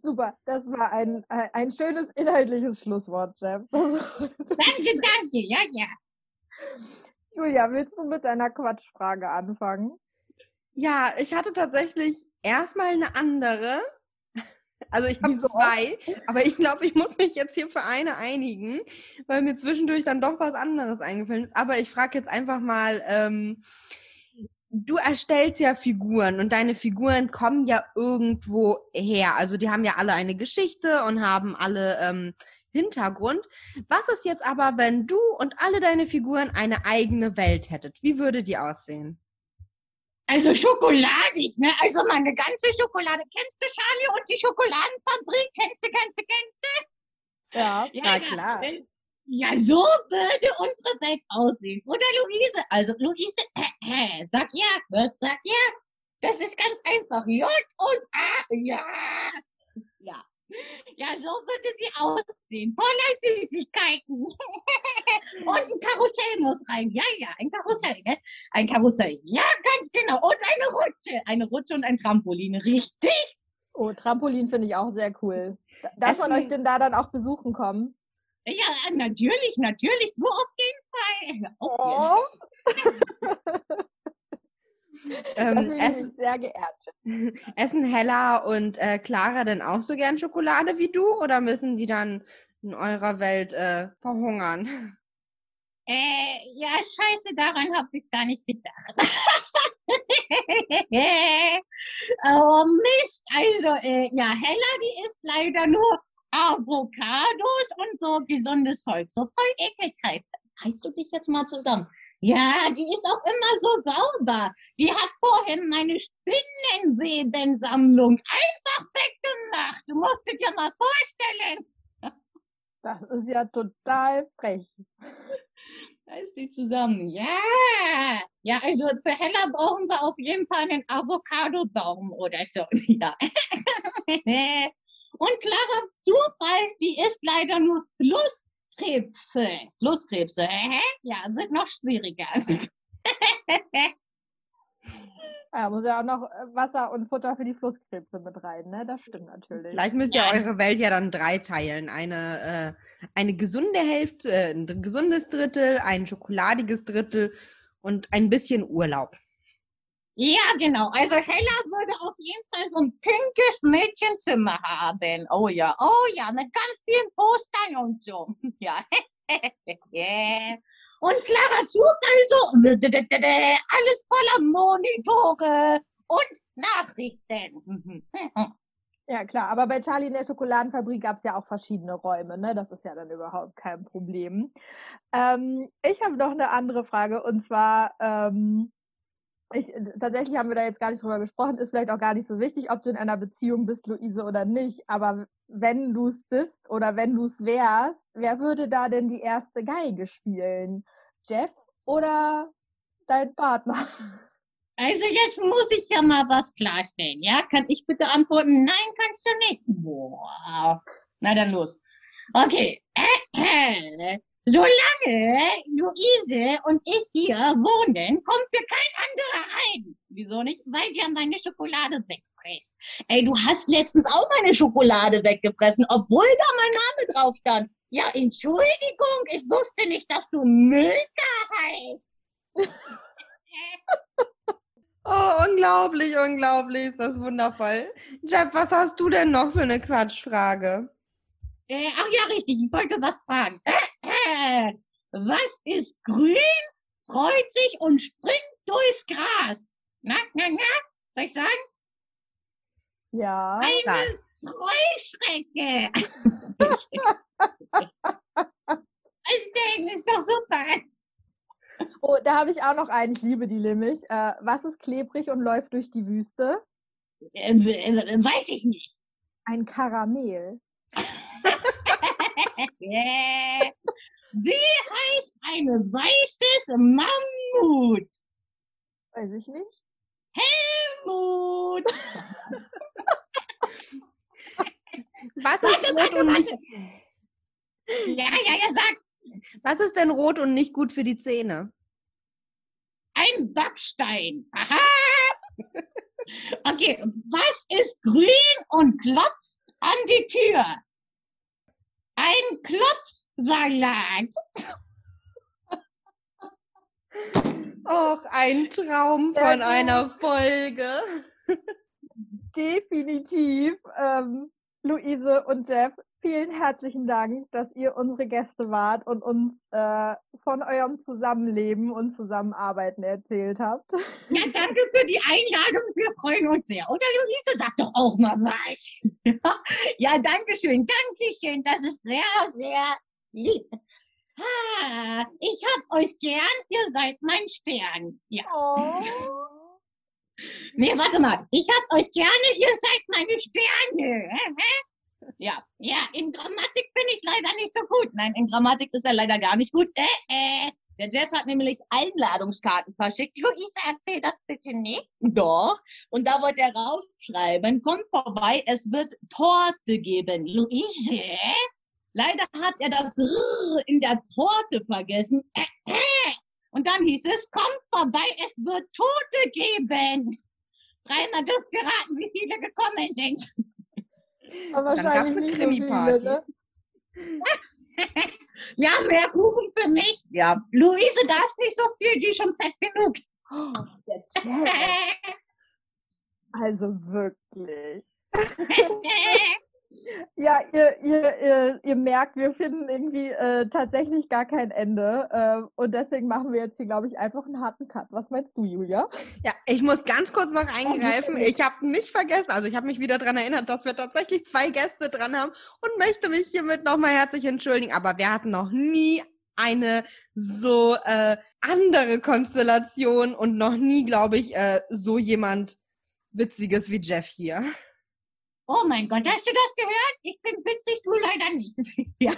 Super, das war ein, ein schönes inhaltliches Schlusswort, Jeff. danke, danke, ja, ja. Julia, willst du mit deiner Quatschfrage anfangen? Ja, ich hatte tatsächlich erstmal eine andere. Also ich habe zwei, aber ich glaube, ich muss mich jetzt hier für eine einigen, weil mir zwischendurch dann doch was anderes eingefallen ist. Aber ich frage jetzt einfach mal, ähm, du erstellst ja Figuren und deine Figuren kommen ja irgendwo her. Also die haben ja alle eine Geschichte und haben alle ähm, Hintergrund. Was ist jetzt aber, wenn du und alle deine Figuren eine eigene Welt hättet? Wie würde die aussehen? Also schokoladig, ne? Also meine ganze Schokolade. Kennst du Charlie und die Schokoladenfabrik? Kennst du, kennst du, kennst du? Ja, ja na klar. Ja, so würde unsere Welt aussehen. Oder Luise? Also Luise, äh, äh, sag ja, was sag ja? Das ist ganz einfach. J und A, ja. Ja. So würde sie aussehen. Voller Süßigkeiten. Und ein Karussell muss rein. Ja, ja, ein Karussell, ne? Ein Karussell. Ja, ganz genau. Und eine Rutsche. Eine Rutsche und ein Trampolin. Richtig? Oh, Trampolin finde ich auch sehr cool. Darf man euch denn da dann auch besuchen kommen? Ja, natürlich, natürlich. Du auf jeden Fall. Oh. ähm, essen, sehr geehrt. Essen Hella und äh, Clara denn auch so gern Schokolade wie du oder müssen die dann in eurer Welt äh, verhungern? Äh, ja, scheiße, daran habe ich gar nicht gedacht. oh Mist, also, äh, ja, Hella, die isst leider nur Avocados und so gesundes Zeug. So voll Ekligkeit. Reißt du dich jetzt mal zusammen? Ja, die ist auch immer so sauber. Die hat vorhin meine Spinnenwebensammlung einfach weggemacht. Du musst dir mal vorstellen. Das ist ja total frech. Da ist die zusammen. Ja. Ja, also für Hella brauchen wir auf jeden Fall einen Avocado-Baum oder so. Ja. Und Clara Zufall, die ist leider nur Fluss Krebse. Flusskrebse. Ja, wird noch schwieriger. Ja, muss ja auch noch äh, Wasser und Futter für die Flusskrebse mit rein, ne? Das stimmt natürlich. Vielleicht müsst ihr eure Welt ja dann drei teilen. Eine, äh, eine gesunde Hälfte, äh, ein gesundes Drittel, ein schokoladiges Drittel und ein bisschen Urlaub. Ja, genau. Also Hella würde auf jeden Fall so ein pinkes Mädchenzimmer haben. Oh ja, oh ja, mit ganz vielen Postern und so. Ja. yeah. Und Clara Zug also alles voller Monitore und Nachrichten. Ja, klar, aber bei Charlie in der Schokoladenfabrik gab es ja auch verschiedene Räume, ne? Das ist ja dann überhaupt kein Problem. Ähm, ich habe noch eine andere Frage und zwar, ähm, ich, tatsächlich haben wir da jetzt gar nicht drüber gesprochen, ist vielleicht auch gar nicht so wichtig, ob du in einer Beziehung bist, Luise, oder nicht. Aber wenn du es bist oder wenn du es wärst, wer würde da denn die erste Geige spielen? Jeff oder dein Partner? Also jetzt muss ich ja mal was klarstellen, ja? Kann ich bitte antworten? Nein, kannst du nicht. Boah. Na dann los. Okay. Solange Luise und ich hier wohnen, kommt hier kein anderer rein. Wieso nicht? Weil der meine Schokolade wegfrisst. Ey, du hast letztens auch meine Schokolade weggefressen, obwohl da mein Name drauf stand. Ja, Entschuldigung, ich wusste nicht, dass du Milka heißt. Oh, unglaublich, unglaublich, ist das wundervoll. Jeff, was hast du denn noch für eine Quatschfrage? Äh, ach ja, richtig, ich wollte was fragen. Äh, äh, was ist grün, freut sich und springt durchs Gras? Na, na, na, soll ich sagen? Ja. Eine Heuschrecke. was denn? Ist doch super. Oh, da habe ich auch noch einen, ich liebe die nämlich. Äh, was ist klebrig und läuft durch die Wüste? Äh, äh, weiß ich nicht. Ein Karamell. Wie heißt ein weißes Mammut? Weiß ich nicht. Helmut! Was ist Warte, rot warte, und nicht. Ja, ja, ja, sag. was ist denn rot und nicht gut für die Zähne? Ein Backstein. Aha! Okay, was ist grün und klopft an die Tür? Ein Klopfsalat. Och, ein Traum von gut. einer Folge. Definitiv. Ähm, Luise und Jeff, vielen herzlichen Dank, dass ihr unsere Gäste wart und uns äh, von eurem Zusammenleben und Zusammenarbeiten erzählt habt. Ja, danke für die Einladung. Wir freuen uns sehr. Oder Luise, sag doch auch mal was. ja, danke schön. Danke schön. Das ist sehr, sehr lieb. Ah, ich hab euch gern. Ihr seid mein Stern. Ja. Oh. Nee, warte mal. Ich hab euch gerne. Ihr seid meine Sterne. Ja, ja, in Grammatik bin ich leider nicht so gut. Nein, in Grammatik ist er leider gar nicht gut. Äh, äh. Der Jeff hat nämlich Einladungskarten verschickt. Luisa, erzähl das bitte nicht. Doch. Und da wollte er raufschreiben, komm vorbei, es wird Torte geben. Luise? Leider hat er das R in der Torte vergessen. Äh, äh. Und dann hieß es, komm vorbei, es wird Tote geben. Dreimal dürft ihr raten, wie viele gekommen sind. Aber Dann gab's wahrscheinlich eine nicht so viele, Krimi-Party. ne? Ja, mehr Kuchen für mich. Ja, Luise, da ist nicht so viel, die ist schon fett genug. Oh. Also wirklich. Ja, ihr, ihr, ihr, ihr merkt, wir finden irgendwie äh, tatsächlich gar kein Ende. Äh, und deswegen machen wir jetzt hier, glaube ich, einfach einen harten Cut. Was meinst du, Julia? Ja, ich muss ganz kurz noch eingreifen. Ich habe nicht vergessen, also ich habe mich wieder daran erinnert, dass wir tatsächlich zwei Gäste dran haben und möchte mich hiermit nochmal herzlich entschuldigen. Aber wir hatten noch nie eine so äh, andere Konstellation und noch nie, glaube ich, äh, so jemand Witziges wie Jeff hier. Oh mein Gott, hast du das gehört? Ich bin witzig, du leider nicht. Ja.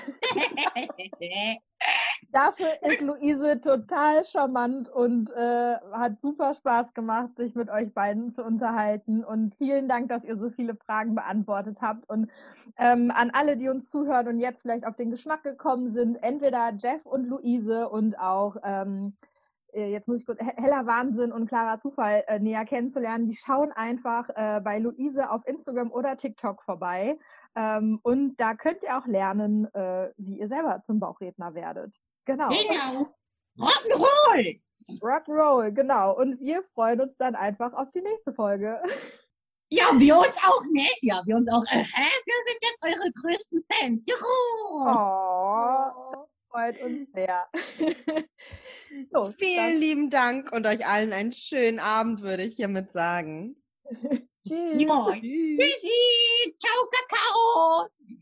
Dafür ist Luise total charmant und äh, hat super Spaß gemacht, sich mit euch beiden zu unterhalten. Und vielen Dank, dass ihr so viele Fragen beantwortet habt. Und ähm, an alle, die uns zuhören und jetzt vielleicht auf den Geschmack gekommen sind, entweder Jeff und Luise und auch ähm, äh, jetzt muss ich kurz, He- Heller Wahnsinn und klarer Zufall äh, näher kennenzulernen, die schauen einfach äh, bei Luise auf Instagram oder TikTok vorbei. Ähm, und da könnt ihr auch lernen, äh, wie ihr selber zum Bauchredner werdet. Genau. Genau. Rock'n'Roll. Rock'n'Roll, genau. Und wir freuen uns dann einfach auf die nächste Folge. Ja, wir uns auch, ne? Ja, wir uns auch. Äh? Wir sind jetzt eure größten Fans. Juhu! Oh, freut uns sehr. so, Vielen lieben Dank und euch allen einen schönen Abend, würde ich hiermit sagen. tschüss. Tschüssi. Ciao, Kakao.